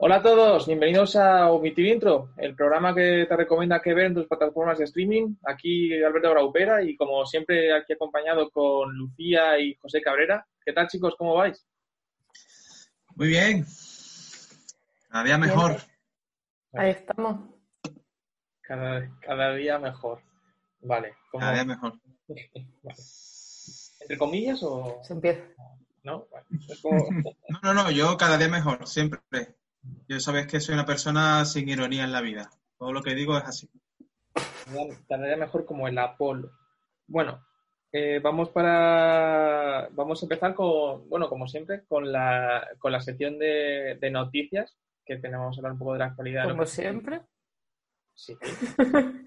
Hola a todos, bienvenidos a Omitir Intro, el programa que te recomienda que ver en tus plataformas de streaming. Aquí Alberto Graupera y como siempre aquí acompañado con Lucía y José Cabrera. ¿Qué tal chicos? ¿Cómo vais? Muy bien. Cada día mejor. Ahí estamos. Cada, día mejor. Vale. Cada día mejor. ¿Entre comillas o...? Se empieza. ¿No? no, no, no, yo cada día mejor, siempre. Yo sabes que soy una persona sin ironía en la vida. Todo lo que digo es así. Día mejor como el Apolo. Bueno, eh, vamos para vamos a empezar con, bueno, como siempre, con la, con la sección de, noticias, que tenemos que hablar un poco de la actualidad. Como siempre. Sí.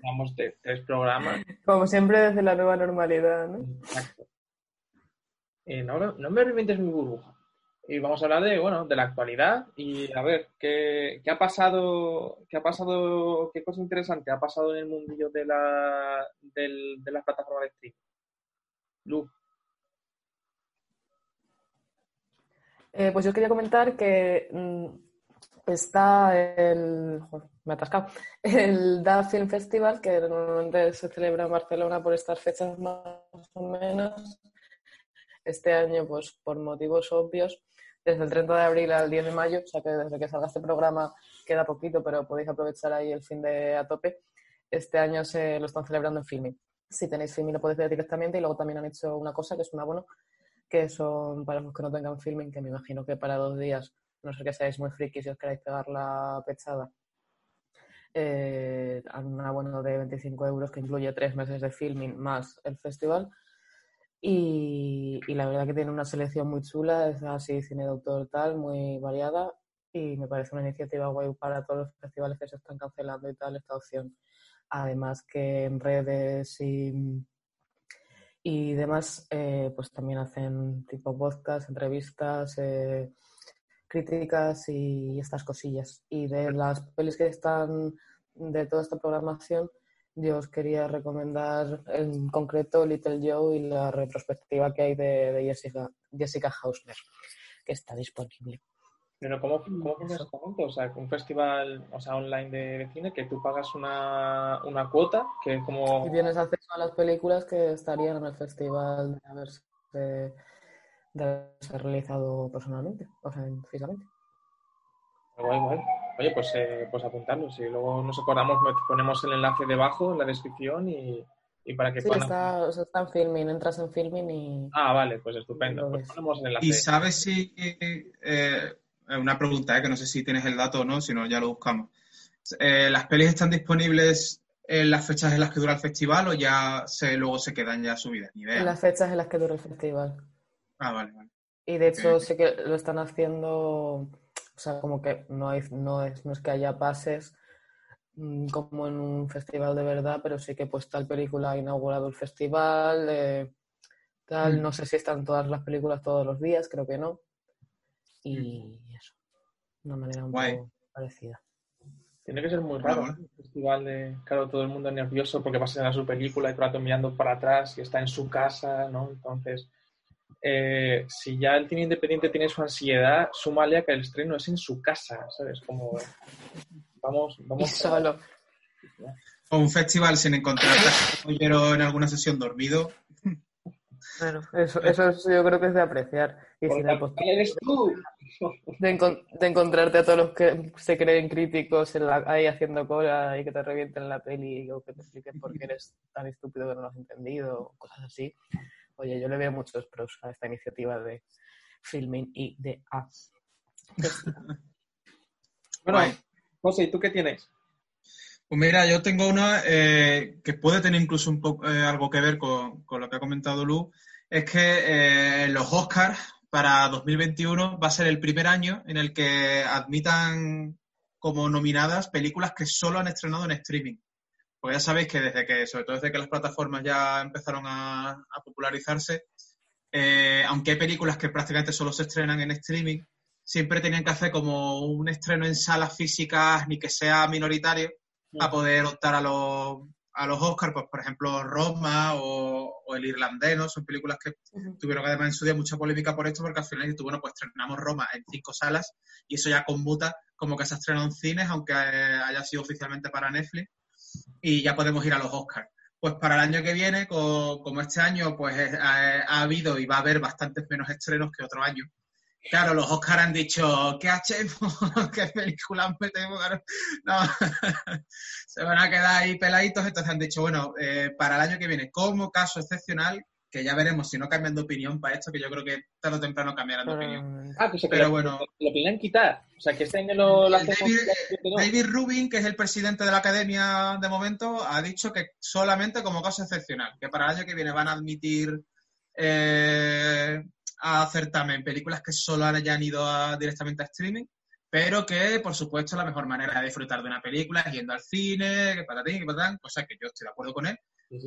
Vamos de tres programas. Como siempre desde la nueva normalidad, ¿no? Exacto. Eh, no, no me revientes mi burbuja. Y vamos a hablar de, bueno, de la actualidad y a ver, ¿qué, qué ha pasado, qué ha pasado, qué cosa interesante ha pasado en el mundillo de la, del, de las plataformas de streaming? Lu. Eh, pues yo quería comentar que mm, está el. me he atascado. El Da Film Festival, que normalmente se celebra en Barcelona por estas fechas más o menos. Este año, pues por motivos obvios, desde el 30 de abril al 10 de mayo, o sea que desde que salga este programa queda poquito, pero podéis aprovechar ahí el fin de a tope. Este año se lo están celebrando en Filming si tenéis filming lo podéis ver directamente y luego también han hecho una cosa que es un abono que son para los que no tengan filming, que me imagino que para dos días, no sé que seáis muy frikis y os queráis pegar la pechada, eh, un abono de 25 euros que incluye tres meses de filming más el festival. Y, y, la verdad que tiene una selección muy chula, es así cine de autor tal, muy variada y me parece una iniciativa guay para todos los festivales que se están cancelando y tal, esta opción además que en redes y, y demás, eh, pues también hacen tipo podcast, entrevistas, eh, críticas y estas cosillas. Y de las pelis que están de toda esta programación, yo os quería recomendar en concreto Little Joe y la retrospectiva que hay de, de Jessica, Jessica Hausner, que está disponible. Pero ¿cómo, cómo funciona O sea, un festival o sea, online de, cine que tú pagas una, una cuota que es como... Y tienes acceso a las películas que estarían en el festival de haberse, de realizado personalmente, o sea, físicamente. Guay, guay. Oye, pues, eh, pues apuntarlo. Si luego nos acordamos, ponemos el enlace debajo en la descripción y, y para que sí, está, está en filming, entras en filming y... Ah, vale, pues estupendo. Pues ponemos el enlace. ¿Y sabes si eh, una pregunta, ¿eh? que no sé si tienes el dato o no, si no ya lo buscamos. Eh, ¿Las pelis están disponibles en las fechas en las que dura el festival o ya se, luego se quedan ya subidas? En las fechas en las que dura el festival. Ah, vale, vale. Y de hecho sé que lo están haciendo, o sea, como que no, hay, no, es, no es que haya pases mm, como en un festival de verdad, pero sí que pues tal película ha inaugurado el festival, eh, tal, mm. no sé si están todas las películas todos los días, creo que no. Y eso, de una manera un poco parecida. Tiene que ser muy raro, Un festival de, claro, todo el mundo nervioso porque va a ser su película y todo el rato mirando para atrás y está en su casa, ¿no? Entonces, eh, si ya el cine independiente tiene su ansiedad, súmale a que el estreno es en su casa, ¿sabes? Como, vamos, vamos. solo. O un festival sin encontrar en alguna sesión dormido. Bueno, eso, eso yo creo que es de apreciar. Y si eres tú? De, encontrarte a todos los que se creen críticos ahí haciendo cola y que te revienten la peli o que te expliquen por qué eres tan estúpido que no lo has entendido, cosas así. Oye, yo le veo muchos pros a esta iniciativa de filming y de A. bueno, José, ¿y tú qué tienes? Pues mira, yo tengo una eh, que puede tener incluso un poco eh, algo que ver con, lo que ha comentado Lu, es que eh, los Oscars para 2021 va a ser el primer año en el que admitan como nominadas películas que solo han estrenado en streaming. Porque ya sabéis que desde que, sobre todo desde que las plataformas ya empezaron a, popularizarse, eh, aunque hay películas que prácticamente solo se estrenan en streaming, siempre tenían que hacer como un estreno en salas físicas, ni que sea minoritario, para poder optar a los, a los Oscars, pues por ejemplo Roma o, El Irlandés, ¿no? Son películas que tuvieron además en su día mucha polémica por esto, porque al final bueno, pues estrenamos Roma en cinco salas y eso ya conmuta como que se ha estrenado en cines, aunque haya sido oficialmente para Netflix, y ya podemos ir a los Oscars. Pues para el año que viene, como este año, pues eh, ha, habido y va a haber bastantes menos estrenos que otro año. Claro, los Oscars han dicho, ¿qué hacemos? ¿Qué película metemos? No, se van a quedar ahí peladitos, entonces han dicho, bueno, eh, para el año que viene, como caso excepcional, que ya veremos si no cambian de opinión para esto, que yo creo que tarde o temprano cambiarán de opinión. Ah, pues pero bueno. Lo, lo quitar. O sea, que este año lo, David, David, Rubin, que es el presidente de la academia de momento, ha dicho que solamente como caso excepcional, que para el año que viene van a admitir eh, a certamen películas que solo hayan ido directamente a streaming, pero que, por supuesto, la mejor manera de disfrutar de una película es yendo al cine, que patatín, que patatán, cosa que yo estoy de acuerdo con él,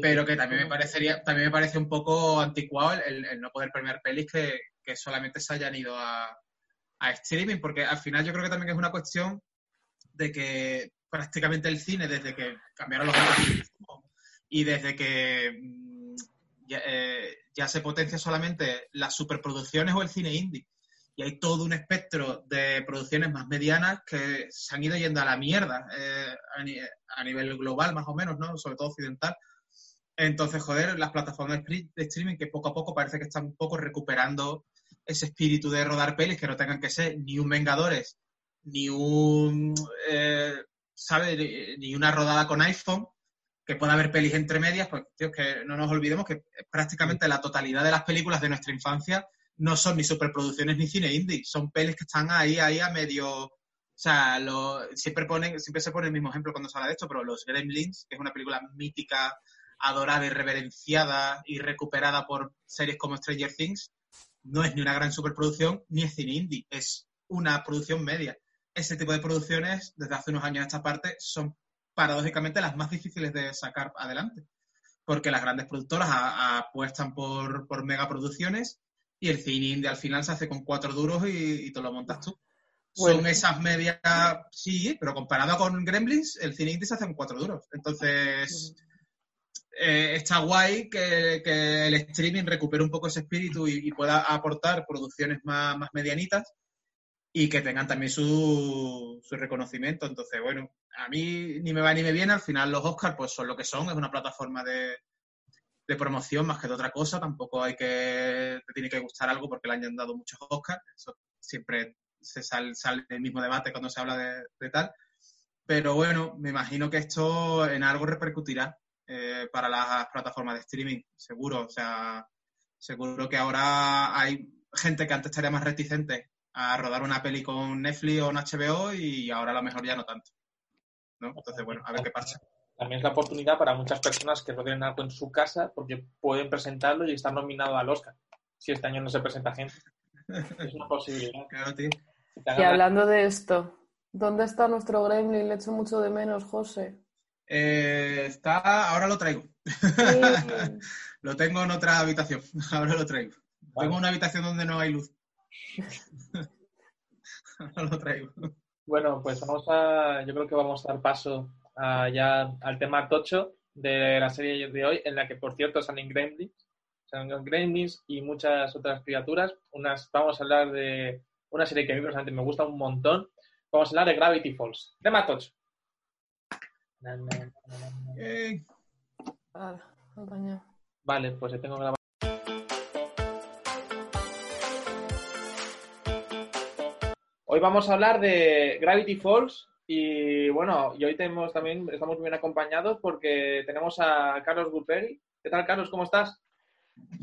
pero que también me parecería, también me parece un poco anticuado el, no poder premiar pelis que, solamente se hayan ido a, streaming, porque al final yo creo que también es una cuestión de que prácticamente el cine, desde que cambiaron los y desde que mm, eh, ya, se potencia solamente las superproducciones o el cine indie, y hay todo un espectro de producciones más medianas que se han ido yendo a la mierda eh, a, a, nivel global, más o menos, ¿no? Sobre todo occidental. Entonces, joder, las plataformas de streaming que poco a poco parece que están un poco recuperando ese espíritu de rodar pelis que no tengan que ser ni un Vengadores, ni un, eh, ¿sabes? Ni una rodada con iPhone, que pueda haber pelis entre medias, pues, tío, que no nos olvidemos que prácticamente la totalidad de las películas de nuestra infancia no son ni superproducciones ni cine indie, son pelis que están ahí, ahí a medio... O sea, lo, siempre, ponen, siempre se pone el mismo ejemplo cuando se habla de esto, pero Los Gremlins, que es una película mítica adorada y reverenciada y recuperada por series como Stranger Things, no es ni una gran superproducción ni es cine indie, es una producción media. Ese tipo de producciones, desde hace unos años a esta parte, son paradójicamente las más difíciles de sacar adelante, porque las grandes productoras apuestan por, por megaproducciones y el cine indie al final se hace con cuatro duros y, y te lo montas tú. Son esas medias, sí, pero comparado con Gremlins, el cine indie se hace con cuatro duros. Entonces, eh, está guay que, el streaming recupere un poco ese espíritu y, pueda aportar producciones más, medianitas y que tengan también su, reconocimiento. Entonces, bueno, a mí ni me va ni me viene. Al final los Oscars pues son lo que son, es una plataforma de, promoción más que de otra cosa. Tampoco hay que, te tiene que gustar algo porque le han dado muchos Oscars. Siempre se sale, sale el mismo debate cuando se habla de, de tal. Pero bueno, me imagino que esto en algo repercutirá eh, para las plataformas de streaming, seguro. O sea, seguro que ahora hay gente que antes estaría más reticente a rodar una peli con Netflix o un HBO y ahora a lo mejor ya no tanto. ¿no? Entonces, bueno, a ver qué pasa. También es la oportunidad para muchas personas que no tienen algo en su casa porque pueden presentarlo y estar nominado al Oscar. Si este año no se presenta gente. Es una posibilidad. Claro, tío. Y hablando de esto, ¿dónde está nuestro Gremlin? Le echo mucho de menos, José. Eh, está, ahora lo traigo. lo tengo en otra habitación. Ahora lo traigo. Tengo una habitación donde no hay luz. ahora lo traigo. Bueno, pues vamos a, yo creo que vamos a dar paso ya al tema tocho de la serie de hoy, en la que por cierto salen gremlins, salen gremlins y muchas otras criaturas. Unas, vamos a hablar de una serie que a mí personalmente me gusta un montón. Vamos a hablar de Gravity Falls. Tema tocho. Vale, pues ya tengo grabado. Hoy vamos a hablar de Gravity Falls y bueno, y hoy tenemos también, estamos bien acompañados porque tenemos a Carlos Gulperi. ¿Qué tal, Carlos? ¿Cómo estás?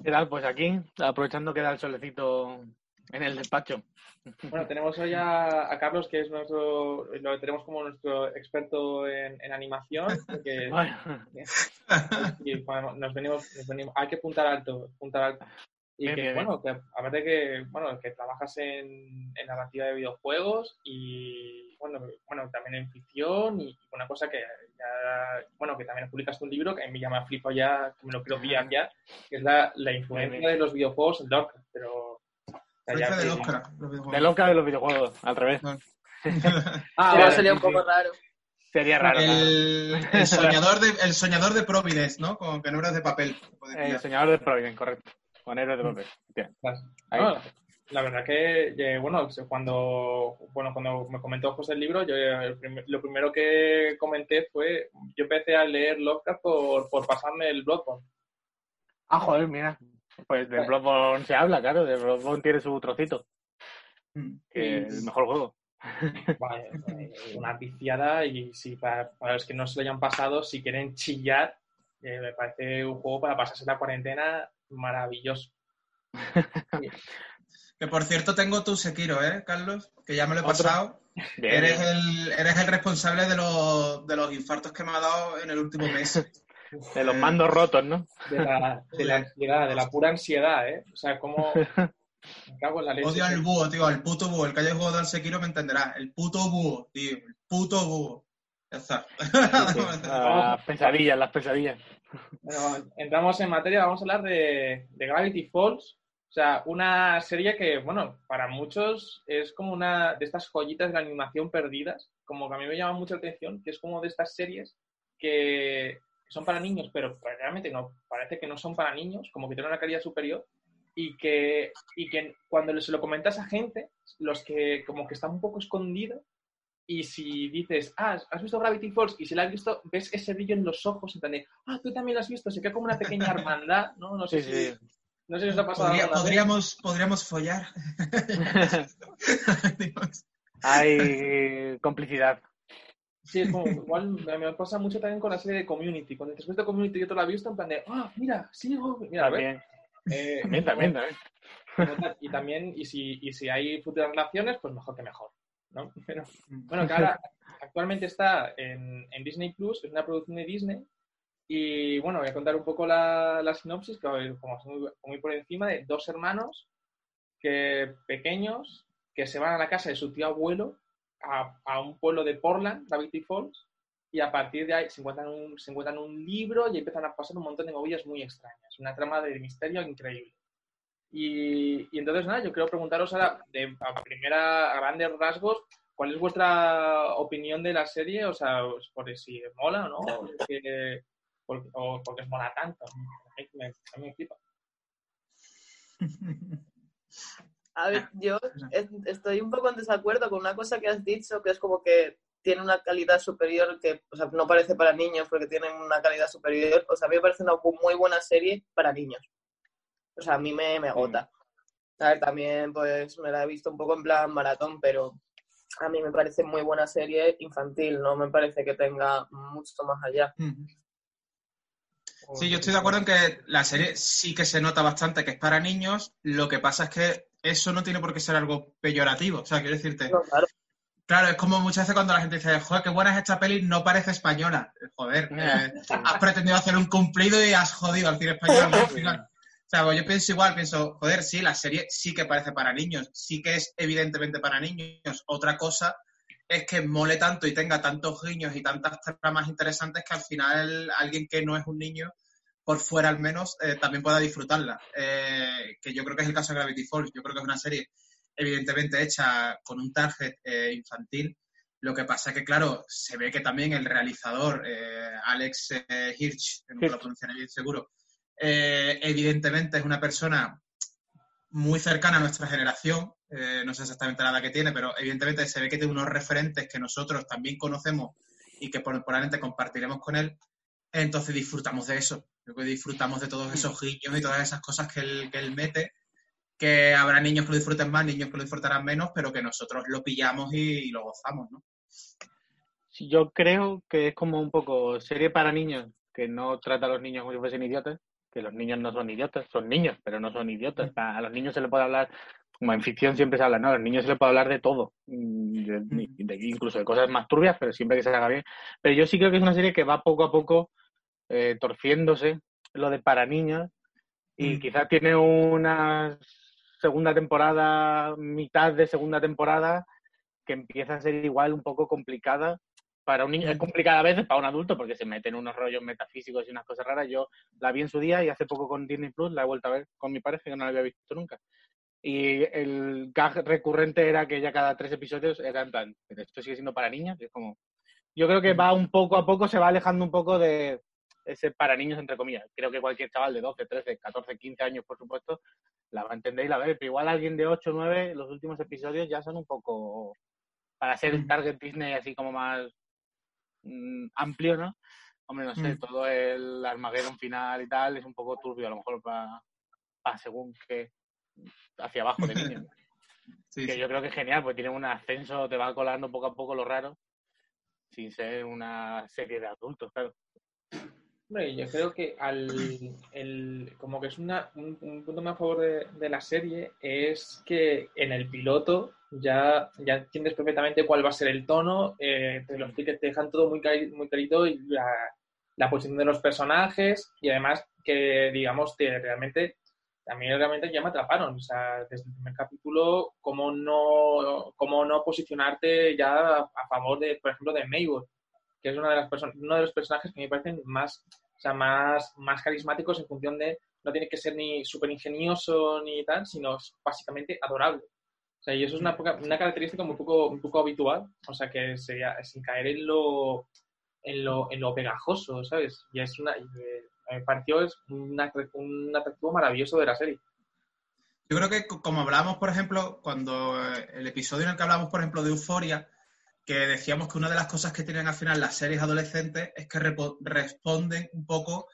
¿Qué tal? Pues aquí, aprovechando que da el solecito en el despacho. Bueno, tenemos hoy a, Carlos, que es nuestro, lo tenemos como nuestro experto en, animación. y, nos, venimos, hay que puntar alto, puntar alto. Y que, bueno, que aparte de que, bueno, que trabajas en, en, narrativa de videojuegos y, bueno, bueno, también en ficción y una cosa que ya, bueno, que también publicas un libro que a mí ya me flipo ya, que me lo quiero pillar ya, que es la, la influencia de los videojuegos en Lovecraft, pero de Oscar. De Oscar de los videojuegos, al revés. ah, sería un poco raro. Sería raro. El, el soñador de, el soñador de Providence, ¿no? Con eras de papel. El soñador de Providence, correcto. Con héroes de papel. Bien. Ahí. No, la verdad que, eh, bueno, cuando, bueno, cuando me comentó José el libro, yo eh, el prim- lo primero que comenté fue, yo empecé a leer Lovecraft por, por pasarme el Bloodborne. Ah, joder, mira. Pues de Bloodborne se habla, claro. De Bloodborne tiene su trocito. Mm. Que es el mejor juego. Vale, eh, una viciada y si para, para los que no se lo hayan pasado, si quieren chillar, eh, me parece un juego para pasarse la cuarentena maravilloso. Que por cierto tengo tu Sekiro, ¿eh, Carlos? Que ya me lo he ¿Otro? pasado. Bien, Eres bien. el, eres el responsable de los, de los infartos que me ha dado en el último mes. De los mandos rotos, ¿no? De la, de la ansiedad, de la pura ansiedad, ¿eh? O sea, como... Me cago en la leche. Odio al búho, tío, al puto búho. El que haya jugado al Sekiro me entenderá. El puto búho, tío. El puto búho. Ya está. Ah, Las pesadillas, las pesadillas. Bueno, entramos en materia, vamos a hablar de, de Gravity Falls. O sea, una serie que, bueno, para muchos es como una de estas joyitas de la animación perdidas, como que a mí me llama mucho la atención, que es como de estas series que son para niños, pero realmente no, parece que no son para niños, como que tienen una calidad superior, y que, y que cuando se lo comentas a gente, los que como que están un poco escondidos, y si dices, ah, ¿has visto Gravity Falls? Y si la has visto, ves ese brillo en los ojos, en plan de, ah, tú también lo has visto, se queda como una pequeña hermandad, ¿no? No sé Sí, si, sí. no sé si os ha pasado Podría- podríamos, podríamos follar. Hay complicidad. Sí, es como, igual me pasa mucho también con la serie de Community. Cuando te visto Community yo te la he visto, en plan de, ah, mira, sí, oh, mira, a ver. También, Eh, también, también. Y también, y si, y si hay futuras relaciones, pues mejor que mejor. ¿no? Pero, bueno, que ahora actualmente está en, en Disney Plus, es una producción de Disney. Y bueno, voy a contar un poco la, la sinopsis, que como muy, muy por encima, de dos hermanos que, pequeños que se van a la casa de su tío abuelo a, a un pueblo de Portland, Gravity Falls, y a partir de ahí se encuentran, un, se encuentran un libro y empiezan a pasar un montón de movillas muy extrañas. Una trama de misterio increíble. Y, y entonces, nada, yo quiero preguntaros ahora, de, a primera, a grandes rasgos, ¿cuál es vuestra opinión de la serie? O sea, pues, por si mola o no, o que- por- o porque os mola tanto. A mí me, mí me flipa. A ver, yo es- estoy un poco en desacuerdo con una cosa que has dicho, que es como que tiene una calidad superior, que o sea, no parece para niños porque tienen una calidad superior. O sea, a mí me parece una muy buena serie para niños. O sea, a mí me, me agota. A ver, también pues me la he visto un poco en plan maratón, pero a mí me parece muy buena serie infantil, no me parece que tenga mucho más allá. Sí, yo estoy de acuerdo en que la serie sí que se nota bastante que es para niños. Lo que pasa es que eso no tiene por qué ser algo peyorativo. O sea, quiero decirte, No, claro. claro, es como muchas veces cuando la gente dice, joder, qué buena es esta peli, no parece española. Joder, eh, has pretendido hacer un cumplido y has jodido al cine español ¿no? al final. O sea, pues yo pienso igual, pienso, joder, sí, la serie sí que parece para niños, sí que es evidentemente para niños. Otra cosa es que mole tanto y tenga tantos guiños y tantas tramas interesantes que al final alguien que no es un niño, por fuera al menos, eh, también pueda disfrutarla. Eh, que yo creo que es el caso de Gravity Falls. Yo creo que es una serie evidentemente hecha con un target eh, infantil. Lo que pasa es que, claro, se ve que también el realizador, Alex Hirsch, no lo pronunciaré bien seguro, evidentemente es una persona muy cercana a nuestra generación, no sé exactamente la edad que tiene, pero evidentemente se ve que tiene unos referentes que nosotros también conocemos y que por- probablemente compartiremos con él, entonces disfrutamos de eso, creo que disfrutamos de todos esos guiños y todas esas cosas que él, que él mete, que habrá niños que lo disfruten más, niños que lo disfrutarán menos, pero que nosotros lo pillamos y, y lo gozamos, ¿no? Sí, Yo creo que es como un poco serie para niños, que no trata a los niños como si fuesen idiotas, que los niños no son idiotas, son niños, pero no son idiotas. A a los niños se les puede hablar, como en ficción siempre se habla, ¿no? A los niños se les puede hablar de todo, mm, de- de- incluso de cosas más turbias, pero siempre que se haga bien. Pero yo sí creo que es una serie que va poco a poco eh, torciéndose lo de para niños y Mm. quizás tiene una segunda temporada, mitad de segunda temporada, que empieza a ser igual un poco complicada para un niño. Es complicada a veces para un adulto porque se meten unos rollos metafísicos y unas cosas raras. Yo la vi en su día y hace poco con Disney Plus la he vuelto a ver con mi pareja que no la había visto nunca. Y el gag recurrente era que ya cada tres episodios era en plan, "¿Pero esto sigue siendo para niños, y es como, yo creo que va un poco a poco, se va alejando un poco de ese para niños, entre comillas. Creo que cualquier chaval de 12, 13, 14, 15 años, por supuesto, la va a entender y la ve, pero igual alguien de 8, 9, los últimos episodios ya son un poco, para ser el target Disney así como más mm, amplio, ¿no? Hombre, no sé, todo el Armageddon final y tal es un poco turbio, a lo mejor para, según que hacia abajo de niños. que yo creo que es genial, porque tiene un ascenso, te va colando poco a poco lo raro, sin ser una serie de adultos, claro. yo creo que al, el, como que es una, un, punto más a favor de, la serie es que en el piloto ya, ya entiendes perfectamente cuál va a ser el tono, eh, te, los, te dejan todo muy, muy clarito y la, la, posición de los personajes y además que, digamos, te, realmente mí realmente ya me atraparon. O sea, desde el primer capítulo, cómo no, cómo no posicionarte ya a, favor de, por ejemplo, de Maybor, que es una de las uno de los personajes que me parecen más, o sea, más, más carismáticos en función de, no tiene que ser ni súper ingenioso ni tal, sino básicamente adorable. O sea, y eso es una, una característica un poco, un poco habitual, o sea, que sería sin caer en lo, en lo, en lo pegajoso, ¿sabes? Y es una, me pareció es un, atractivo maravilloso de la serie. Yo creo que como hablábamos, por ejemplo, cuando eh, el episodio en el que hablamos, por ejemplo, de Euforia, que decíamos que una de las cosas que tienen al final las series adolescentes es que responden un poco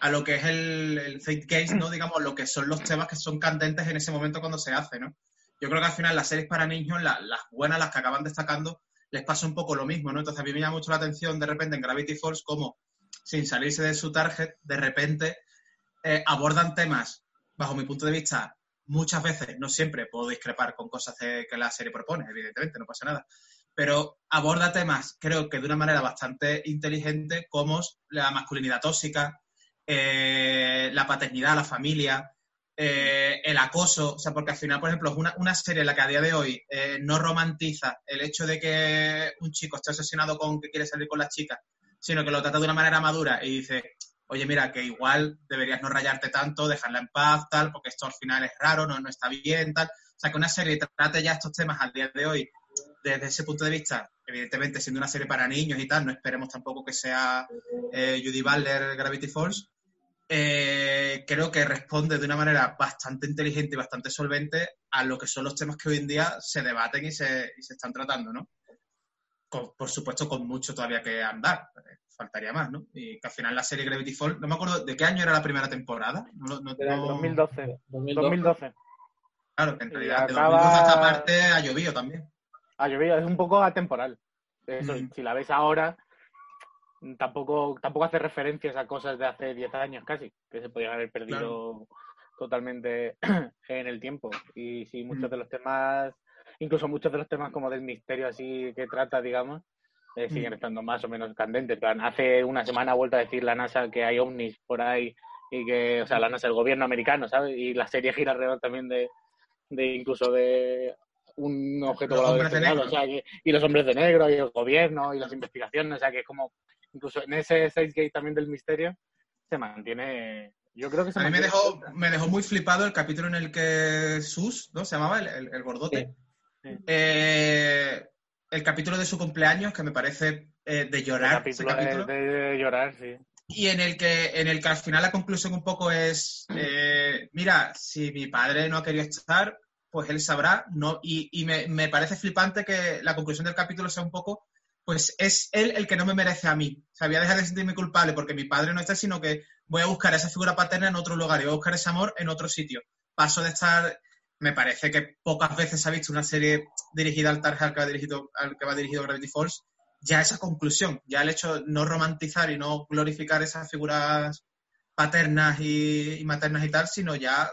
a lo que es el, el case, ¿no? Digamos, lo que son los temas que son candentes en ese momento cuando se hace, ¿no? Yo creo que al final las series para niños, las buenas, las que acaban destacando, les pasa un poco lo mismo, ¿no? Entonces a mí me llama mucho la atención de repente en Gravity Falls como sin salirse de su target, de repente eh, abordan temas, bajo mi punto de vista, muchas veces, no siempre puedo discrepar con cosas que la serie propone, evidentemente, no pasa nada, pero aborda temas, creo que de una manera bastante inteligente, como la masculinidad tóxica, eh, la paternidad, la familia, eh, el acoso, o sea, porque al final, por ejemplo, es una, una serie en la que a día de hoy no romantiza el hecho de que un chico esté obsesionado con que quiere salir con las chicas sino que lo trata de una manera madura y dice, oye, mira, que igual deberías no rayarte tanto, dejarla en paz, tal, porque esto al final es raro, no, no está bien, tal. O sea, que una serie trate ya estos temas al día de hoy desde ese punto de vista, evidentemente siendo una serie para niños y tal, no esperemos tampoco que sea eh, Judy Butler Gravity Falls, eh, creo que responde de una manera bastante inteligente y bastante solvente a lo que son los temas que hoy en día se debaten y se, y se están tratando, ¿no? por supuesto, con mucho todavía que andar. Faltaría más, ¿no? Y que al final la serie Gravity Falls, no me acuerdo de qué año era la primera temporada. No, 2012. 2012. Claro, que en realidad de 2012 esta parte ha llovido también. Ha llovido, es un poco atemporal. Si la ves ahora, tampoco, tampoco hace referencias a cosas de hace 10 años casi, que se podían haber perdido totalmente en el tiempo. Y sí, muchos de los temas incluso muchos de los temas como del misterio así que trata, digamos, eh, siguen mm. estando más o menos candentes. hace una semana ha vuelto a decir la NASA que hay ovnis por ahí y que, o sea, la NASA, el gobierno americano, ¿sabes? Y la serie gira alrededor también de, de incluso de un objeto volador o sea, y los hombres de negro y el gobierno y las investigaciones, o sea, que es como, incluso en ese Gate también del misterio, se mantiene yo creo que se a mí me dejó, me dejó muy flipado el capítulo en el que Sus, ¿no? Se llamaba el, el, gordote. Eh, el capítulo de su cumpleaños, que me parece eh, de llorar. Ese capítulo. De, llorar, sí. Y en el que, en el que al final la conclusión un poco es, eh, mira, si mi padre no ha querido estar, pues él sabrá, no, y, me, parece flipante que la conclusión del capítulo sea un poco, pues es él el que no me merece a mí. O sea, voy dejar de sentirme culpable porque mi padre no está, sino que voy a buscar esa figura paterna en otro lugar y voy a buscar ese amor en otro sitio. Paso de estar me parece que pocas veces ha visto una serie dirigida al target al que va dirigido, al que va dirigido Gravity Falls, ya esa conclusión, ya el hecho de no romantizar y no glorificar esas figuras paternas y, maternas y tal, sino ya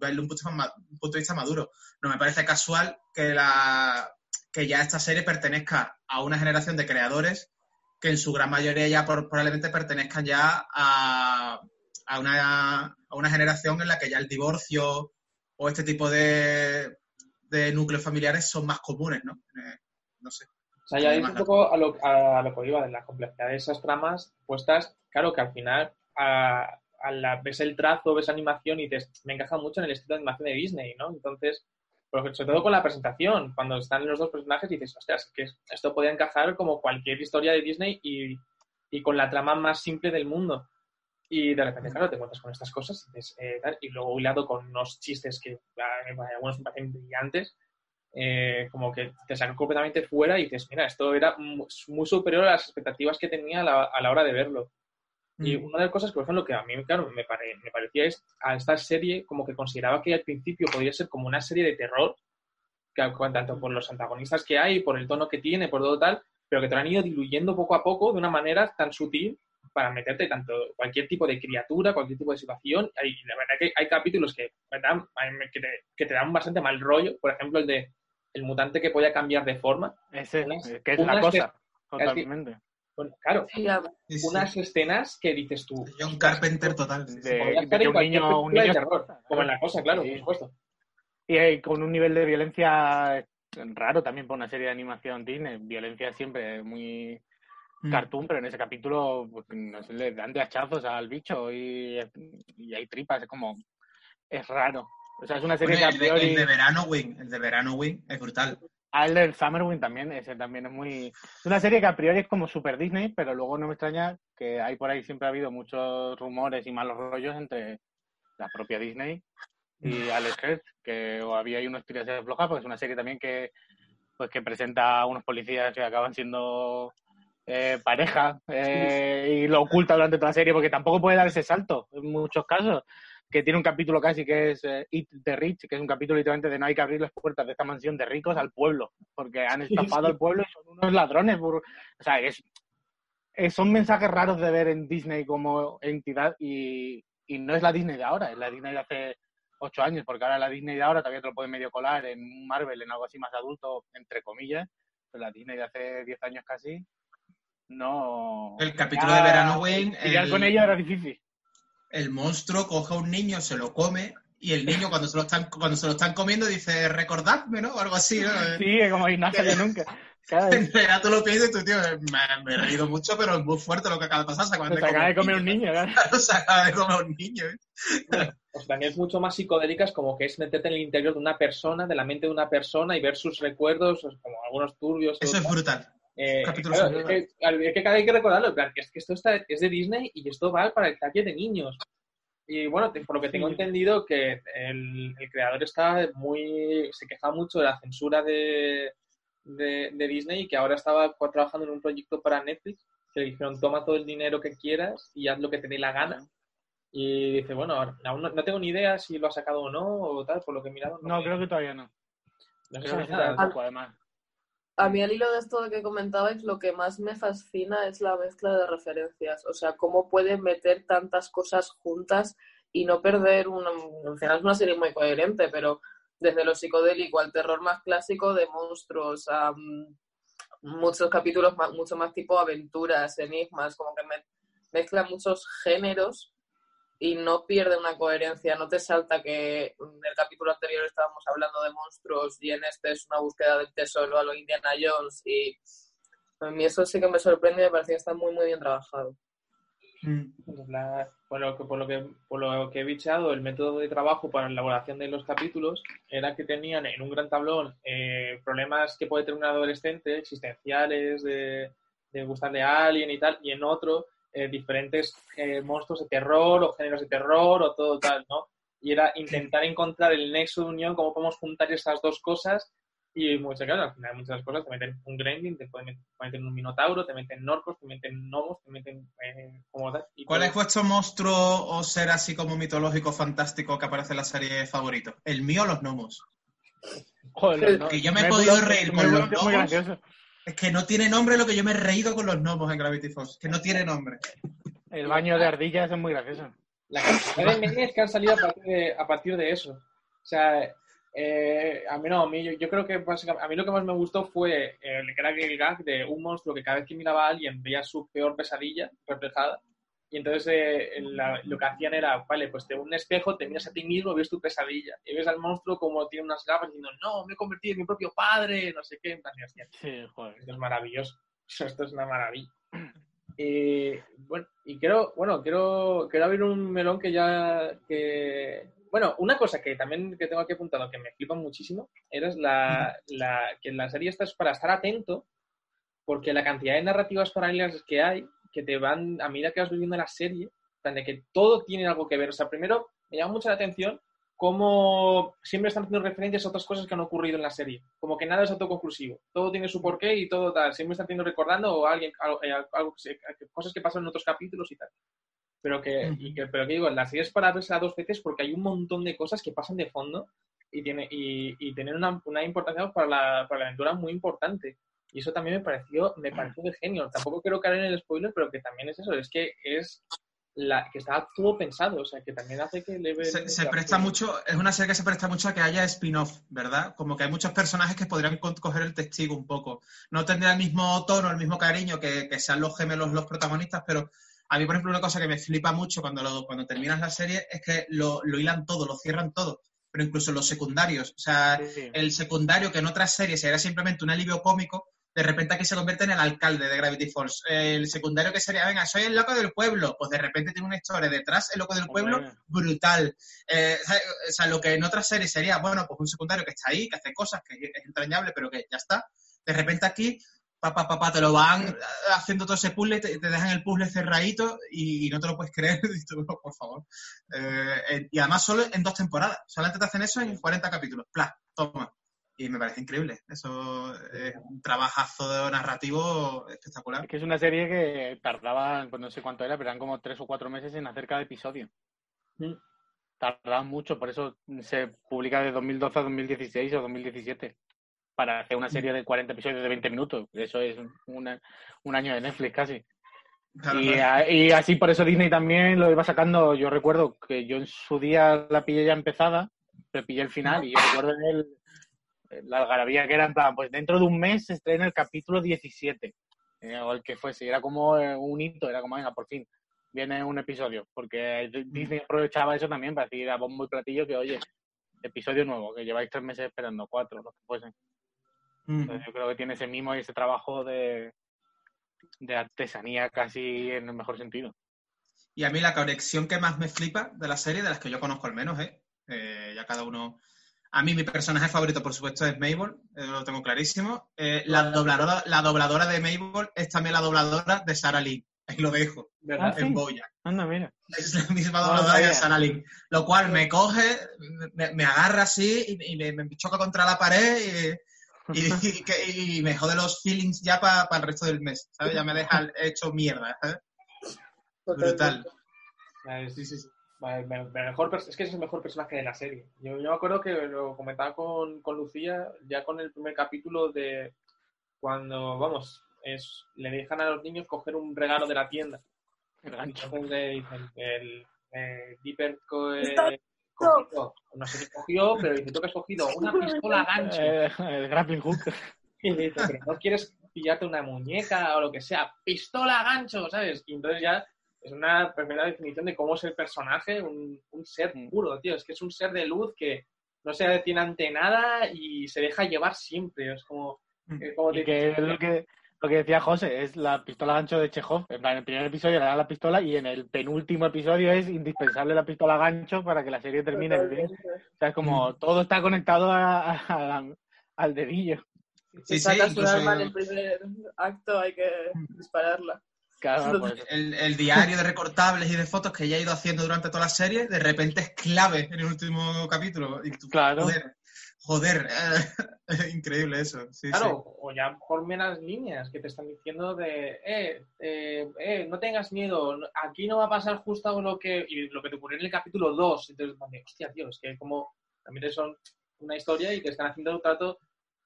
punto, un punto, de vista maduro. No me parece casual que, la, que ya esta serie pertenezca a una generación de creadores que en su gran mayoría ya probablemente pertenezcan ya a, a, una, a una generación en la que ya el divorcio o este tipo de, núcleos familiares son más comunes, ¿no? Eh, no sé. O sea, ya es un poco a lo, a lo que iba, de la complejidad de esas tramas puestas, claro que al final a, la, ves el trazo, ves animación y te, me encaja mucho en el estilo de animación de Disney, ¿no? Entonces, pero sobre todo con la presentación, cuando están los dos personajes dices, ostras, que esto podría encajar como cualquier historia de Disney y, y con la trama más simple del mundo. Y de repente, claro, te encuentras con estas cosas y, dices, eh, tal, y luego hilado con unos chistes que ah, algunos me parecen brillantes, eh, como que te sacan completamente fuera y dices, mira, esto era muy superior a las expectativas que tenía a la, a la hora de verlo. Y Mm. una de las cosas, por ejemplo, que a mí, claro, me, pare- me parecía es a esta serie como que consideraba que al principio podría ser como una serie de terror, que, tanto por los antagonistas que hay, por el tono que tiene, por todo tal, pero que te lo han ido diluyendo poco a poco de una manera tan sutil para meterte tanto cualquier tipo de criatura, cualquier tipo de situación. Y la verdad que hay capítulos que, dan- que, te, que te dan bastante mal rollo, por ejemplo, el de el mutante que podía cambiar de forma. Ese, Unas- que es la cosa, que- totalmente. Bueno, claro, Sí, ya- Sí, sí. unas escenas que dices tú. John Carpenter total. De- un niño- un película de niño- terror, como en la cosa, claro, Sí. por supuesto. Y eh, con un nivel de violencia raro también para una serie de animación Disney. Violencia siempre muy Mm. cartoon, pero en ese capítulo pues, no sé, le dan de hachazos al bicho y, y hay tripas. Es como. Es raro. O sea, es una serie Bueno, que a el, de, el de verano Wing, el de verano Wing es brutal. El del Summerwind también, ese también es muy... Es una serie que a priori es como super Disney, pero luego no me extraña que hay por ahí siempre ha habido muchos rumores y malos rollos entre la propia Disney y Alex Hertz, que o había ahí unos tiras de floja, porque es una serie también que pues que presenta a unos policías que acaban siendo eh, pareja eh, y lo oculta durante toda la serie porque tampoco puede dar ese salto en muchos casos que tiene un capítulo casi que es eh, Eat the Rich, que es un capítulo literalmente de no hay que abrir las puertas de esta mansión de ricos al pueblo, porque han estafado sí. al pueblo y son unos ladrones. por- O sea, es, es- son mensajes raros de ver en Disney como entidad y, y no es la Disney de ahora, es la Disney de hace ocho años, porque ahora la Disney de ahora todavía te lo puede medio colar en Marvel, en algo así más adulto, entre comillas, pero la Disney de hace diez años casi, no... El capítulo de verano Lidiar el- con ella era difícil. El monstruo coge a un niño, se lo come, y el niño cuando se lo están, cuando se lo están comiendo dice, recordadme, ¿no? O algo así, ¿no? Sí, es como ha salido nunca. En realidad tú lo piensas y tú, tío, me, me he reído mucho, pero es muy fuerte lo que acaba de pasar. Se acaba de comer un niño, claro. Se acaba de comer un niño. ¿eh? Pues también es mucho más psicodélicas, como que es meterte en el interior de una persona, de la mente de una persona y ver sus recuerdos, como algunos turbios. Eso es tal. brutal. Eh, claro, es, que, es que hay que recordarlo, plan, que es que esto está, es de Disney y esto va para el target de niños. Y bueno, por lo que tengo Sí. entendido, que el, el creador está muy. se queja mucho de la censura de, de, de Disney y que ahora estaba trabajando en un proyecto para Netflix que le dijeron: toma todo el dinero que quieras y haz lo que te dé la gana. Y dice: bueno, aún no, no tengo ni idea si lo ha sacado o no, o tal, por lo que he mirado. No, me- creo que todavía no. no sé si está nada. poco, además. A mí al hilo de esto que comentabais, lo que más me fascina es la mezcla de referencias. O sea, cómo pueden meter tantas cosas juntas y no perder una... Al final es una serie muy coherente, pero desde lo psicodélico al terror más clásico de monstruos a mm, muchos capítulos más, mucho más tipo aventuras, enigmas, como que me, mezcla muchos géneros y no pierde una coherencia, no te salta que en el capítulo anterior estábamos hablando de monstruos y en este es una búsqueda del tesoro a lo Indiana Jones y a mí eso sí que me sorprende y me parecía que está muy muy bien trabajado. Mm. Pues la- por, lo que, por, lo que, por lo que he bicheado, el método de trabajo para la elaboración de los capítulos era que tenían en un gran tablón eh, problemas que puede tener un adolescente, existenciales, de, de gustarle a alguien y tal, y en otro eh, diferentes eh, monstruos de terror o géneros de terror o todo tal, ¿no? Y era intentar encontrar el nexo de unión, cómo podemos juntar esas dos cosas y muchas, claro, al final muchas cosas te meten un gremlin, te pueden met- te meten un minotauro, te meten norcos, te meten gnomos, te meten eh, como tal. y ¿Cuál todo- es vuestro monstruo o ser así como mitológico fantástico que aparece en la serie favorito? El mío, los gnomos. Joder, Que yo me he podido reír con los gnomos. Es que no tiene nombre lo que yo me he reído con los gnomos en Gravity Falls. Que no tiene nombre. El baño de ardillas es muy gracioso. La cantidad de memes que han salido a partir de, a partir de eso. O sea, eh, a mí no, a mí, yo, yo creo que básicamente, a mí lo que más me gustó fue el el gag de un monstruo que cada vez que miraba a alguien veía su peor pesadilla reflejada. Y entonces eh, la- lo que hacían era, vale, pues de un espejo te miras a ti mismo ves tu pesadilla. Y ves al monstruo como tiene unas gafas diciendo, no, me he convertido en mi propio padre, no sé qué. En Sí, joder. esto es maravilloso. Esto es una maravilla. Y bueno, y quiero, bueno, quiero, quiero abrir un melón que ya, que, Bueno, una cosa que también que tengo aquí apuntado que me flipa muchísimo era la, la, que la serie esta es para estar atento porque la cantidad de narrativas paralelas que hay que te van, a medida que vas viviendo la serie, de que todo tiene algo que ver. O sea, primero me llama mucho la atención cómo siempre están haciendo referencias a otras cosas que han ocurrido en la serie. Como que nada es autoconclusivo. Todo tiene su porqué y todo tal. Siempre están haciendo recordando o alguien, algo, eh, cosas que pasan en otros capítulos y tal. Pero que, y que, pero que digo, la serie es para verse a dos veces porque hay un montón de cosas que pasan de fondo y, tiene, y, y tienen una, una importancia para la, para la aventura muy importante. Y eso también me pareció, me pareció de genio. Tampoco quiero caer en el spoiler, pero que también es eso, es que es la, que está todo pensado, o sea, que también hace que le se, se presta mucho, es una serie que se presta mucho a que haya spin-off, ¿verdad? Como que hay muchos personajes que podrían coger el testigo un poco. No tendría el mismo tono, el mismo cariño que, que sean los gemelos los protagonistas, pero a mí, por ejemplo, una cosa que me flipa mucho cuando, lo, cuando terminas la serie es que lo, lo hilan todo, lo cierran todo pero incluso los secundarios. O sea, el secundario que en otras series era simplemente un alivio cómico, de repente aquí se convierte en el alcalde de Gravity Falls. El secundario que sería, venga, soy el loco del pueblo, pues de repente tiene una historia detrás, el loco del pueblo, brutal. Eh, o sea, lo que en otras series sería, bueno, pues un secundario que está ahí, que hace cosas, que es entrañable, pero que ya está. De repente aquí, papá, papá, te lo van haciendo todo ese puzzle, te, dejan el puzzle cerradito y, no te lo puedes creer. por favor. Eh, y además solo en dos temporadas. Solamente te hacen eso en 40 capítulos. Pla, toma y me parece increíble. Eso es un trabajazo narrativo espectacular. Es que es una serie que tardaba, pues no sé cuánto era, pero eran como tres o cuatro meses en hacer cada episodio. Mm. Tardaba mucho, por eso se publica de 2012 a 2016 o 2017 para hacer una serie de 40 episodios de 20 minutos. Eso es un año de Netflix casi. y, y, así por eso Disney también lo iba sacando. Yo recuerdo que yo en su día la pillé ya empezada, pero pillé el final y yo recuerdo en el, la algarabía que era en plan, pues dentro de un mes se estrena el capítulo 17, eh, o el que fuese, era como eh, un hito, era como, venga, por fin, viene un episodio, porque Disney aprovechaba eso también para decir a bombo y platillo que, oye, episodio nuevo, que lleváis tres meses esperando, cuatro, lo que fuesen. yo creo que tiene ese mimo y ese trabajo de, de artesanía casi en el mejor sentido. Y a mí la conexión que más me flipa de la serie, de las que yo conozco al menos, ¿eh? ya cada uno a mí mi personaje favorito, por supuesto, es Mabel, eh, lo tengo clarísimo. Eh, la, dobladora, la dobladora de Mabel es también la dobladora de Sarah Lee. Ahí lo dejo, ¿verdad? Ah, en Boya. Anda, mira. Es la misma dobladora de Sarah Lee. Lo cual me coge, me, agarra así y, me, choca contra la pared y, me jode los feelings ya para el resto del mes, ¿sabes? Ya me deja hecho mierda, ¿sabes? Brutal. Sí, sí, sí mejor, es que es el mejor personaje de la serie. Yo, me acuerdo que lo comentaba con, con, Lucía ya con el primer capítulo de cuando, vamos, es, le dejan a los niños coger un regalo de la tienda. El Entonces le dicen, el eh, Dipper cogió, no sé qué cogió, pero dice, tú que has cogido una pistola gancho. Eh, el grappling hook. Y dice, pero no quieres pillarte una muñeca o lo que sea, pistola gancho, ¿sabes? Y entonces ya es una primera definición de cómo es el personaje, un, ser mm. puro, tío. Es que es un ser de luz que no se detiene ante nada y se deja llevar siempre. Es como. Mm. que es lo que, lo que decía José, es la pistola gancho de Chekhov. En, el primer episodio le da la pistola y en el penúltimo episodio es indispensable la pistola gancho para que la serie termine bien. O sea, es como mm. todo está conectado al dedillo. Si sacas un arma en el primer acto, hay que dispararla. Pues. el, diario de recortables y de fotos que ella ha ido haciendo durante toda la serie, de repente es clave en el último capítulo. claro. Joder, increíble eso. claro, o ya por menos líneas que te están diciendo de, eh, eh, eh, no tengas miedo, aquí no va a pasar justo lo que, y lo que te ocurrió en el capítulo 2. Entonces, hostia, tío, es que como también son una historia y te están haciendo un trato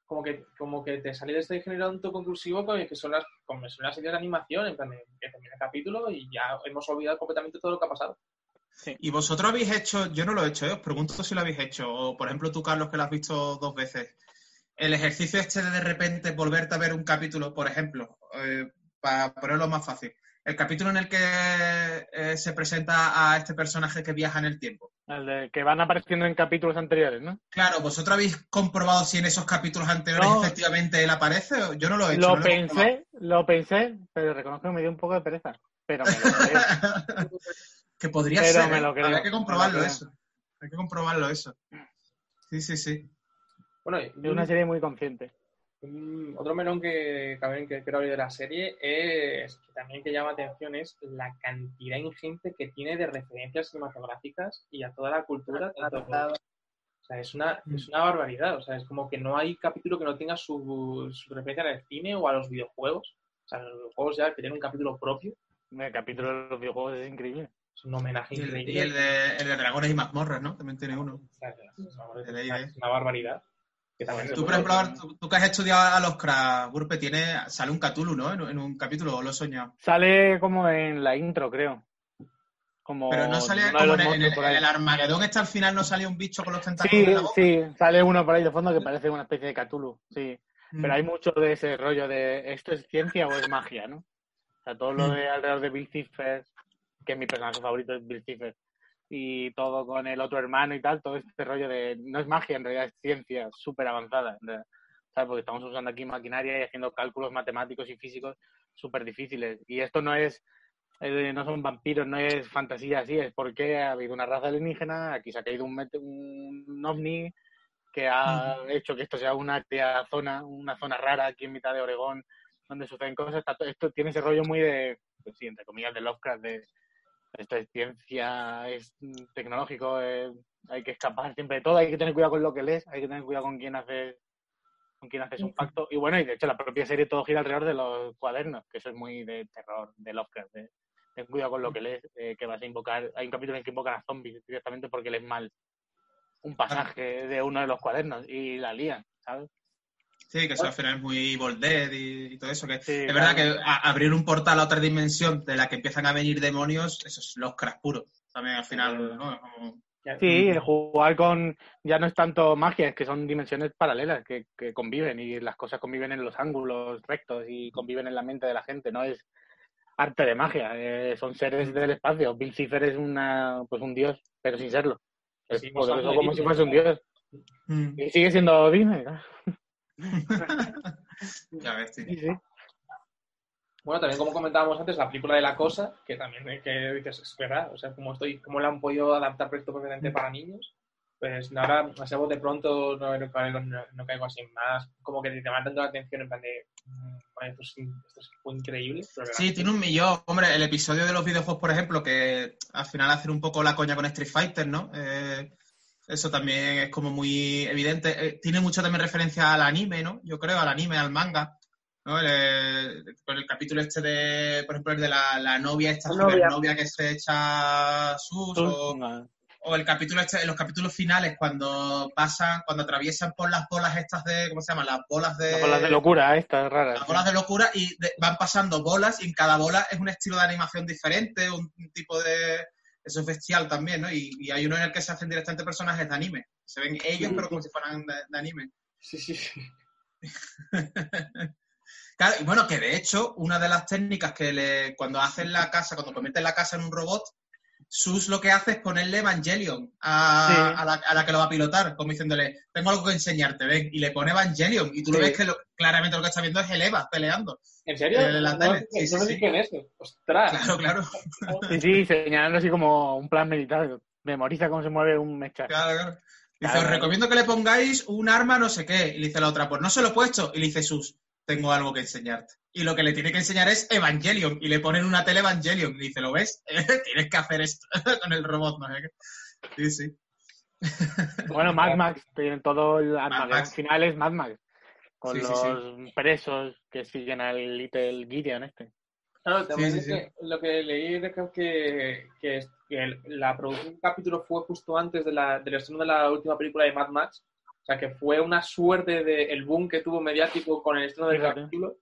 como que, como que te sale de este género autoconclusivo que son las, como son las series de animación, en plan que termina el capítulo y ya hemos olvidado completamente todo lo que ha pasado. ¿Y vosotros habéis hecho, yo no lo he hecho, ¿eh? os pregunto si lo habéis hecho, o por ejemplo tú, Carlos, que lo has visto dos veces, el ejercicio este de de repente volverte a ver un capítulo, por ejemplo, eh, para ponerlo más fácil, el capítulo en el que eh, se presenta a este personaje que viaja en el tiempo. El de que van apareciendo en capítulos anteriores, ¿no? Claro, ¿vosotros habéis comprobado si en esos capítulos anteriores efectivamente él aparece? Yo no lo he hecho. Lo pensé, lo, pensé, pero reconozco que me dio un poco de pereza. Pero me lo creo. que podría ser. Me ¿eh? Habría que comprobarlo eso. Hay que comprobarlo eso. Sí, sí, sí. Bueno, Es una serie muy consciente. Otro melón que también que quiero abrir de la serie es que también que llama atención es la cantidad ingente que tiene de referencias cinematográficas y a toda la cultura. tanto- o sea, es una, es una barbaridad. O sea, es como que no hay capítulo que no tenga su, su referencia en el cine o a los videojuegos. O sea, los videojuegos ya que tienen un capítulo propio. El capítulo de los videojuegos es increíble. Es un homenaje Y el, increíble. y el de, el de dragones y mazmorras, ¿no? También tiene uno. O sea, es una, De ley, es una barbaridad. Que también Tú, por ejemplo, ahora, tú, tú que has estudiado a los Kra, Burpe, tiene, sale un Cthulhu, ¿no? En, en un capítulo, ¿o lo he soñado? Sale como en la intro, creo. Como Pero no sale como en, el, en el Armagedón, este al final no sale un bicho con los tentáculos Sí, en la boca. sí, sale uno por ahí de fondo que parece una especie de Cthulhu, sí. Mm. Pero hay mucho de ese rollo de ¿esto es ciencia o es magia, no? O sea, todo lo Mm. de alrededor de Bill Cipher, que mi personaje favorito es Bill Cipher, y todo con el otro hermano y tal, todo este rollo de no es magia, en realidad es ciencia súper avanzada, ¿sabes? Porque estamos usando aquí maquinaria y haciendo cálculos matemáticos y físicos súper difíciles. Y esto no es, eh, no son vampiros, no es fantasía así, es porque ha habido una raza alienígena, aquí se ha caído un, un ovni que ha hecho que esto sea una zona, una zona rara aquí en mitad de Oregón, donde suceden cosas. Está esto tiene ese rollo muy de, pues sí, entre comillas, de Lovecraft, de esto es ciencia, es tecnológico, eh, hay que escapar siempre de todo, hay que tener cuidado con lo que lees, hay que tener cuidado con quién hace con quién haces un pacto. Y bueno, y de hecho la propia serie todo gira alrededor de los cuadernos, que eso es muy de terror, de Lovecraft, de ten cuidado con lo que lees, eh, que vas a invocar. Hay un capítulo en el que invocan a zombies directamente porque lees mal un pasaje de uno de los cuadernos y la lían, ¿sabes? Sí, que eso al final es muy Evil Dead y, y todo eso. Que Sí, es claro. verdad que a- abrir un portal a otra dimensión de la que empiezan a venir demonios, eso es los cracks puros. También al final, ¿no? Como- Sí, el jugar con ya no es tanto magia, es que son dimensiones paralelas que, que conviven y las cosas conviven en los ángulos rectos y conviven en la mente de la gente, no es arte de magia, eh, son seres del espacio. Bill Cipher es una, pues un dios, pero sin serlo. Es Sí, poderoso como si fuese un dios. Mm. Y sigue siendo Disney. ¿no? Ya ves, tío. Sí, sí. Bueno, también como comentábamos antes, la película de La Cosa, que también eh, que dices, es verdad, o sea, como estoy, cómo la han podido adaptar esto perfectamente para niños, pues ahora, o sea, de pronto no, no caigo, no- no caigo así más, como que te llaman tanto la atención en plan de, mm, esto, es, esto es- fue increíble. Pero Sí, tiene un millón. Hombre, el episodio de los videojuegos, por ejemplo, que al final hacen un poco la coña con Street Fighter, ¿no? Eh, eso también es como muy evidente. Eh, tiene mucho también referencia al anime, ¿no? Yo creo, al anime, al manga. ¿no? El, eh, con el capítulo este de, por ejemplo, el de la, la novia, esta novia. novia que se echa sus, o, No. o el capítulo este, los capítulos finales, cuando pasan, cuando atraviesan por las bolas estas de, ¿cómo se llama? Las bolas de... Las bolas de locura, estas raras. las bolas de locura y de- van pasando bolas y en cada bola es un estilo de animación diferente, un, un tipo de... Eso es bestial también, ¿no? Y, y hay uno en el que se hacen directamente personajes de anime. Se ven ellos, pero como si fueran de, de anime. Sí, sí, sí. Claro, y bueno, que de hecho, una de las técnicas que le, cuando hacen la casa, cuando convierten la casa en un robot, Sus lo que hace es ponerle Evangelion a, Sí. a la, a la que lo va a pilotar, como diciéndole, tengo algo que enseñarte, ven, y le pone Evangelion, y tú lo ves que lo- claramente lo que está viendo es el Eva peleando. ¿En serio? Eh, tele, no, sí, sí, eso. Ostras. Claro, claro, Sí, sí, señalando así como un plan militar. Memoriza cómo se mueve un mecha. claro, claro. Dice, Claro. os recomiendo que le pongáis un arma no sé qué. Y le dice la otra, pues no se lo he puesto. Y le dice Sus, tengo algo que enseñarte. Y lo que le tiene que enseñar es Evangelion. Y le ponen una tele Evangelion. Y dice, ¿lo ves? Tienes que hacer esto con el robot, no sé qué. Sí, sí. Bueno, Mad Max, tienen todo el Armageddon Max. final es Mad Max. Con Sí, sí, los presos que siguen al Little Gideon este. Claro, también Sí, es sí, que lo que leí de que, que, es- que el- la producción del capítulo fue justo antes de la, del estreno de la última película de Mad Max. O sea, que fue una suerte del el boom que tuvo mediático con el estreno del Fíjate. capítulo.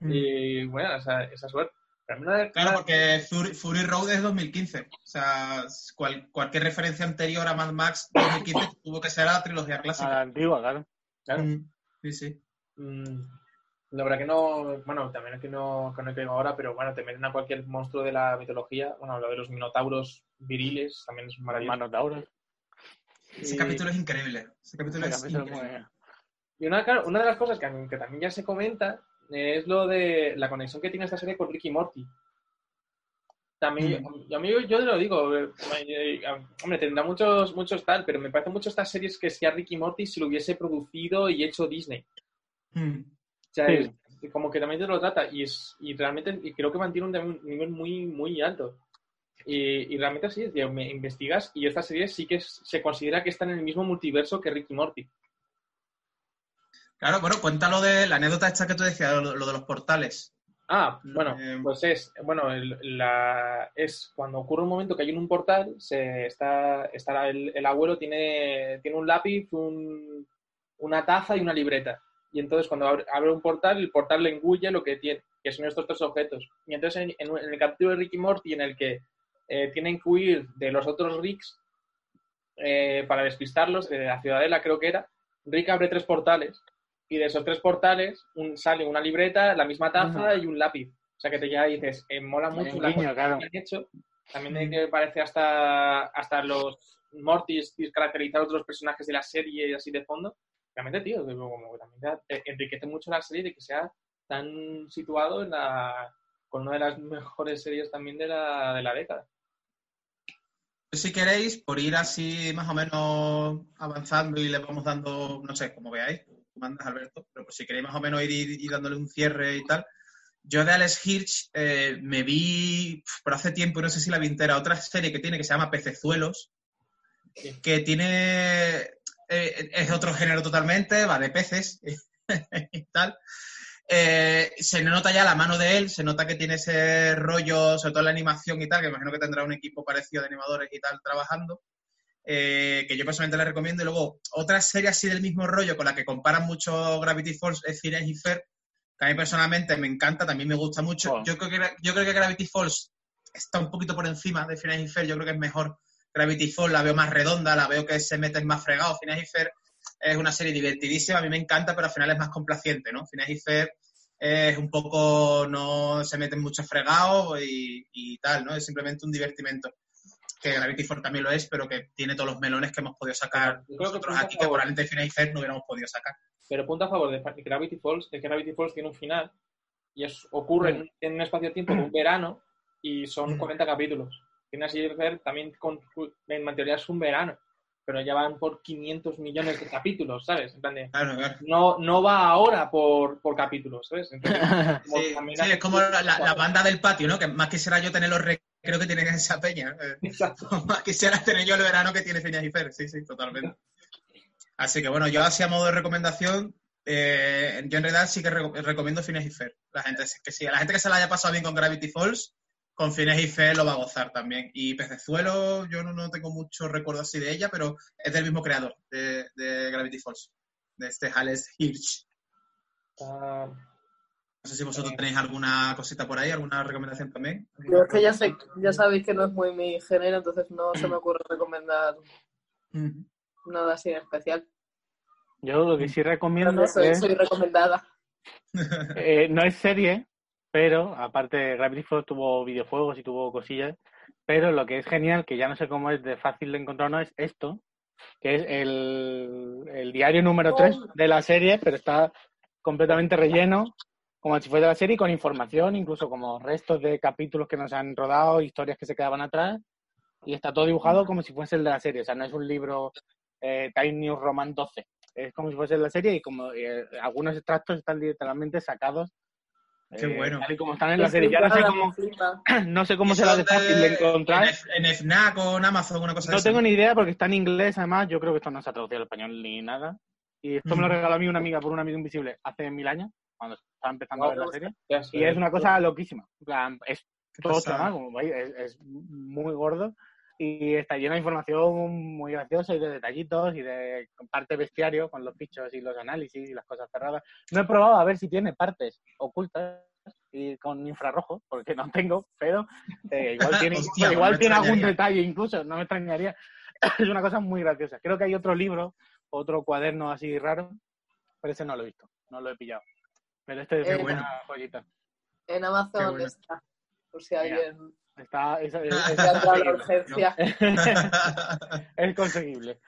Y bueno, esa, esa suerte. De- Claro, porque Fury, Fury Road es 2015. O sea, cual- cualquier referencia anterior a Mad Max 2015 tuvo que ser a la trilogía A clásica. la antigua, claro. claro, Mm, Sí, sí. Mm, la verdad que no, bueno, también es que no, que no caigo ahora, pero bueno, te meten a cualquier monstruo de la mitología. Bueno, lo de los minotauros viriles también es maravilloso. Manotauros. Ese Y- capítulo es increíble. Ese capítulo Ese es capítulo increíble. muy- Y una, claro, una de las cosas que, que también ya se comenta es lo de la conexión que tiene esta serie con Ricky Morty. También, Mm. yo, amigo, yo te lo digo, eh, eh, hombre, tendrá muchos, muchos tal, pero me parece mucho estas series que si a Ricky Morty se lo hubiese producido y hecho Disney. Mm. O sea, Sí. es- como que también te lo trata y, es, y realmente y creo que mantiene un, un nivel muy, muy alto. Y, y realmente sí, tío, me investigas y esta serie sí que es- se considera que está en el mismo multiverso que Ricky Morty. Claro, bueno, cuéntalo de la anécdota esta que tú decías, lo, lo de los portales. Ah, bueno, Eh, pues es, bueno, el- la, es cuando ocurre un momento que hay en un portal, se está, está el, el abuelo tiene, tiene un lápiz, un- una taza y una libreta. Y entonces cuando abre, abre un portal, el portal le engulle lo que tiene, que son estos tres objetos. Y entonces en, en- en el capítulo de Ricky Morty en el que eh, tienen que huir de los otros Ricks eh, para despistarlos, de la ciudadela creo que era, Rick abre tres portales y de esos tres portales un- sale una libreta, la misma taza y un lápiz. O sea que te llega y dices, eh, mola mucho la cosa claro. que han hecho. También de que parece hasta, hasta los Mortis caracterizados de los personajes de la serie y así de fondo. Realmente, tío, que como que también te enriquece mucho la serie de que sea tan situado en la, con una de las mejores series también de la, de la década. Si queréis, por ir así más o menos avanzando y le vamos dando, no sé, como veáis, tú mandas Alberto, pero por si queréis más o menos ir, ir- ir dándole un cierre y tal. Yo de Alex Hirsch eh, me vi por hace tiempo, y no sé si la vi entera, otra serie que tiene que se llama Pecezuelos, que tiene, eh, es otro género totalmente, va de peces y tal. Eh, se nota ya la mano de él, se nota que tiene ese rollo, sobre todo en la animación y tal, que imagino que tendrá un equipo parecido de animadores y tal trabajando, eh, que yo personalmente le recomiendo. Y luego, otra serie así del mismo rollo, con la que comparan mucho Gravity Falls, es Phineas y Fer, que a mí personalmente me encanta, también me gusta mucho. Oh. Yo, creo que, yo creo que Gravity Falls está un poquito por encima de Phineas y Fer, yo creo que es mejor Gravity Falls, la veo más redonda, la veo que se meten más fregados. Phineas y Fer es una serie divertidísima, a mí me encanta, pero al final es más complaciente, ¿no? Phineas y Fer es un poco, no se meten mucho fregados y, y tal, ¿no? Es simplemente un divertimento. Que Gravity Falls también lo es, pero que tiene todos los melones que hemos podido sacar Yo creo que nosotros aquí, que probablemente Fer no hubiéramos podido sacar. Pero punto a favor de Gravity Falls es que Gravity Falls tiene un final y es, ocurre en, en un espacio-tiempo de un verano y son Mm. 40 capítulos. Tiene así que ver también con, en teoría es un verano, pero ya van por 500 millones de capítulos, ¿sabes? En plan de, Claro, claro. no, no va ahora por, por capítulos, ¿sabes? Entonces, como Sí, es como la, la- la banda del patio, ¿no? Que más quisiera yo tener los recreos que tienen en esa peña. eh. Exacto. más quisiera tener yo el verano que tiene Phineas y Fer. Sí, sí, totalmente. Así que bueno, yo así a modo de recomendación, eh, yo en realidad sí que reco- recomiendo Phineas y Fer. La gente que sí, a la gente que se la haya pasado bien con Gravity Falls, con Phineas y Fer lo va a gozar también. Y Pecezuelo, yo no, no tengo mucho recuerdo así de ella, pero es del mismo creador de, de Gravity Falls, de este Alex Hirsch. Ah, No sé si vosotros tenéis alguna cosita por ahí, alguna recomendación también. Yo es que ya sé, ya sabéis que no es muy mi género, entonces no se me ocurre recomendar Mm. nada así en especial. Yo lo que sí recomiendo Pero soy, es, soy recomendada. eh, no es serie, pero aparte Gravity Falls tuvo videojuegos y tuvo cosillas, pero lo que es genial, que ya no sé cómo es de fácil de encontrar o no, es esto, que es el, el diario número 3 de la serie, pero está completamente relleno, como si fuera la serie, con información, incluso como restos de capítulos que nos han rodado, historias que se quedaban atrás, y está todo dibujado como si fuese el de la serie, o sea, no es un libro eh, Time New Roman 12, es como si fuese la serie y como eh, algunos extractos están literalmente sacados Qué eh, bueno. tal y como están en la serie. Ya no sé cómo, no sé cómo ¿Eso será de fácil de encontrar. En, en FNAC o en Amazon, una cosa No esa? tengo ni idea porque está en inglés, además. Yo creo que esto no se ha traducido al español ni nada. Y esto me lo Mm. regaló a mí una amiga por un amigo invisible hace mil años, cuando estaba empezando a ver la serie. ya sé. Y es una cosa loquísima. En plan, es todo veis, es, es muy gordo y está lleno de información muy graciosa y de detallitos y de parte bestiario con los fichos y los análisis y las cosas cerradas. No he probado a ver si tiene partes ocultas y con infrarrojo, porque no tengo, pero eh, igual tiene, Hostia, igual me tiene algún detalle incluso, no me extrañaría. es una cosa muy graciosa. Creo que hay otro libro, otro cuaderno así raro, pero ese no lo he visto, no lo he pillado. Pero este es una bueno. joyita. En Amazon bueno. está, por si alguien Está, es, es- la urgencia. es conseguible.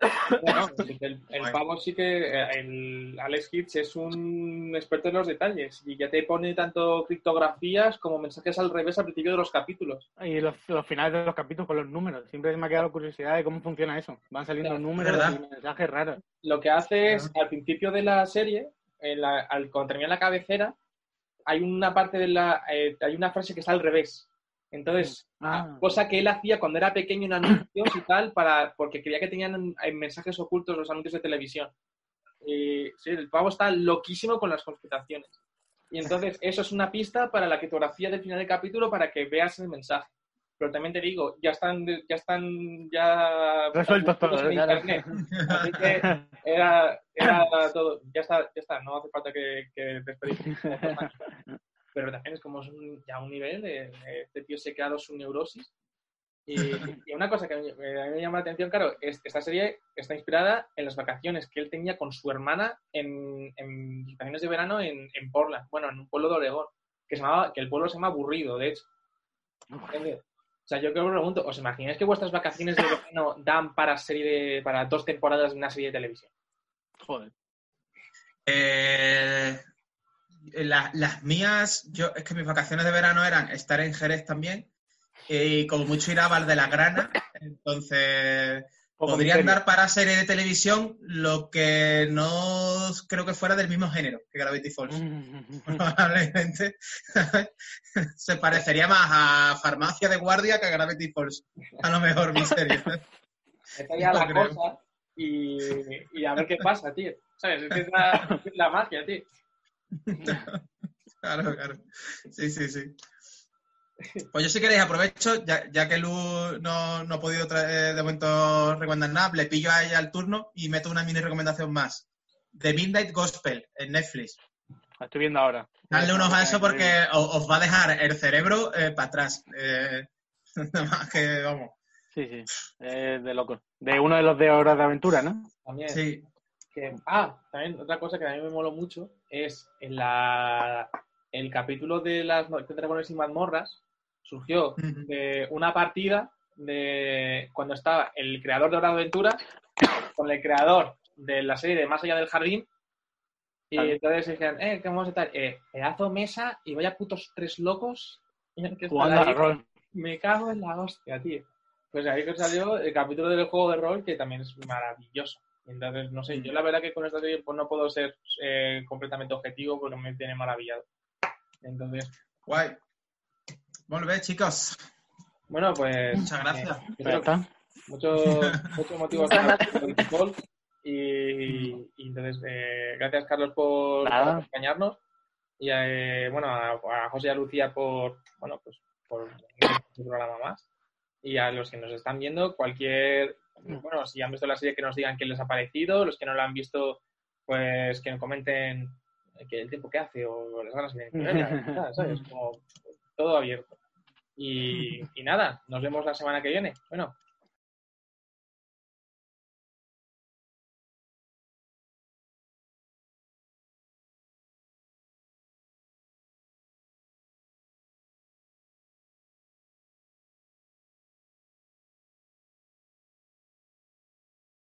el, pavo sí que, eh, el Alex Hitch es un experto en los detalles y ya te pone tanto criptografías como mensajes al revés al principio de los capítulos. Y los, finales de los capítulos con los números. Siempre me ha quedado curiosidad de cómo funciona eso. Van saliendo números y mensajes raros. Lo que hace es, al principio de la serie, al, cuando termina la cabecera, hay una parte de la, eh, hay una frase que está al revés. Entonces, ah. cosa que él hacía cuando era pequeño en anuncios y tal, para, porque creía que tenían mensajes ocultos los anuncios de televisión. sí, el pavo está loquísimo con las conspiraciones. Y entonces, eso es una pista para la criptografía del final del capítulo para que veas el mensaje. Pero también te digo, ya están, ya están, ya... Resueltos todos, en internet. Así que era, era todo, ya está, ya está, no hace falta que, que pero también es como ya un nivel de, este tío se ha creado su neurosis. Y, una cosa que a mí, me llama la atención, claro, es, esta serie está inspirada en las vacaciones que él tenía con su hermana en, en vacaciones de verano en, en, Portland, bueno, en un pueblo de Oregón, que, se llamaba, que el pueblo se llama Aburrido, de hecho. O sea, yo creo que pregunto, ¿os imagináis que vuestras vacaciones de verano dan para serie para dos temporadas de una serie de televisión? Joder. Eh, las mías, yo es que mis vacaciones de verano eran estar en Jerez también y como mucho ir a Val de la Grana, entonces podrían dar para serie de televisión lo que no creo que fuera del mismo género que Gravity Falls. Probablemente se parecería más a Farmacia de Guardia que a Gravity Falls. A lo mejor mi serie. Esta la cosa y, y, a ver qué pasa, tío. ¿Sabes? Es que es la, es la magia, tío. claro, claro. Sí, sí, sí. Pues yo si queréis aprovecho, ya, que Lu no, no, ha podido traer, de momento recomendar nada, le pillo a ella al turno y meto una mini recomendación más. The Midnight Gospel en Netflix. La estoy viendo ahora. Dale unos a eso porque os, va a dejar el cerebro eh, para atrás. Eh, nada más que, vamos. Sí, sí, de loco. De uno de los de Horas de Aventura, ¿no? También. Sí. Ah, también otra cosa que a mí me moló mucho es en la, el capítulo de las dragones y mazmorras surgió de una partida de cuando estaba el creador de Hora de Aventura con el creador de la serie de Más allá del jardín y entonces decían, eh, ¿qué vamos a estar? Eh, pedazo mesa y vaya putos tres locos Me cago en la hostia, tío. Pues ahí que salió el capítulo del juego de rol que también es maravilloso. Entonces, no sé, yo la verdad que con esta serie pues, no puedo ser eh, completamente objetivo porque me tiene maravillado. Entonces. Guay. Volve, chicos. Bueno, pues. Muchas gracias. Eh, muchos mucho motivos para el y, y, entonces, eh, gracias Carlos por, acompañarnos y eh, bueno, a, José y a Lucía por, bueno, pues por un programa más. Y a los que nos están viendo, cualquier Mm. bueno, si han visto la serie, que nos digan qué les ha parecido. Los que no la han visto, pues que nos comenten que el tiempo que hace o las ganas de ¿sabes? Como todo abierto. Y, y, nada, nos vemos la semana que viene. Bueno,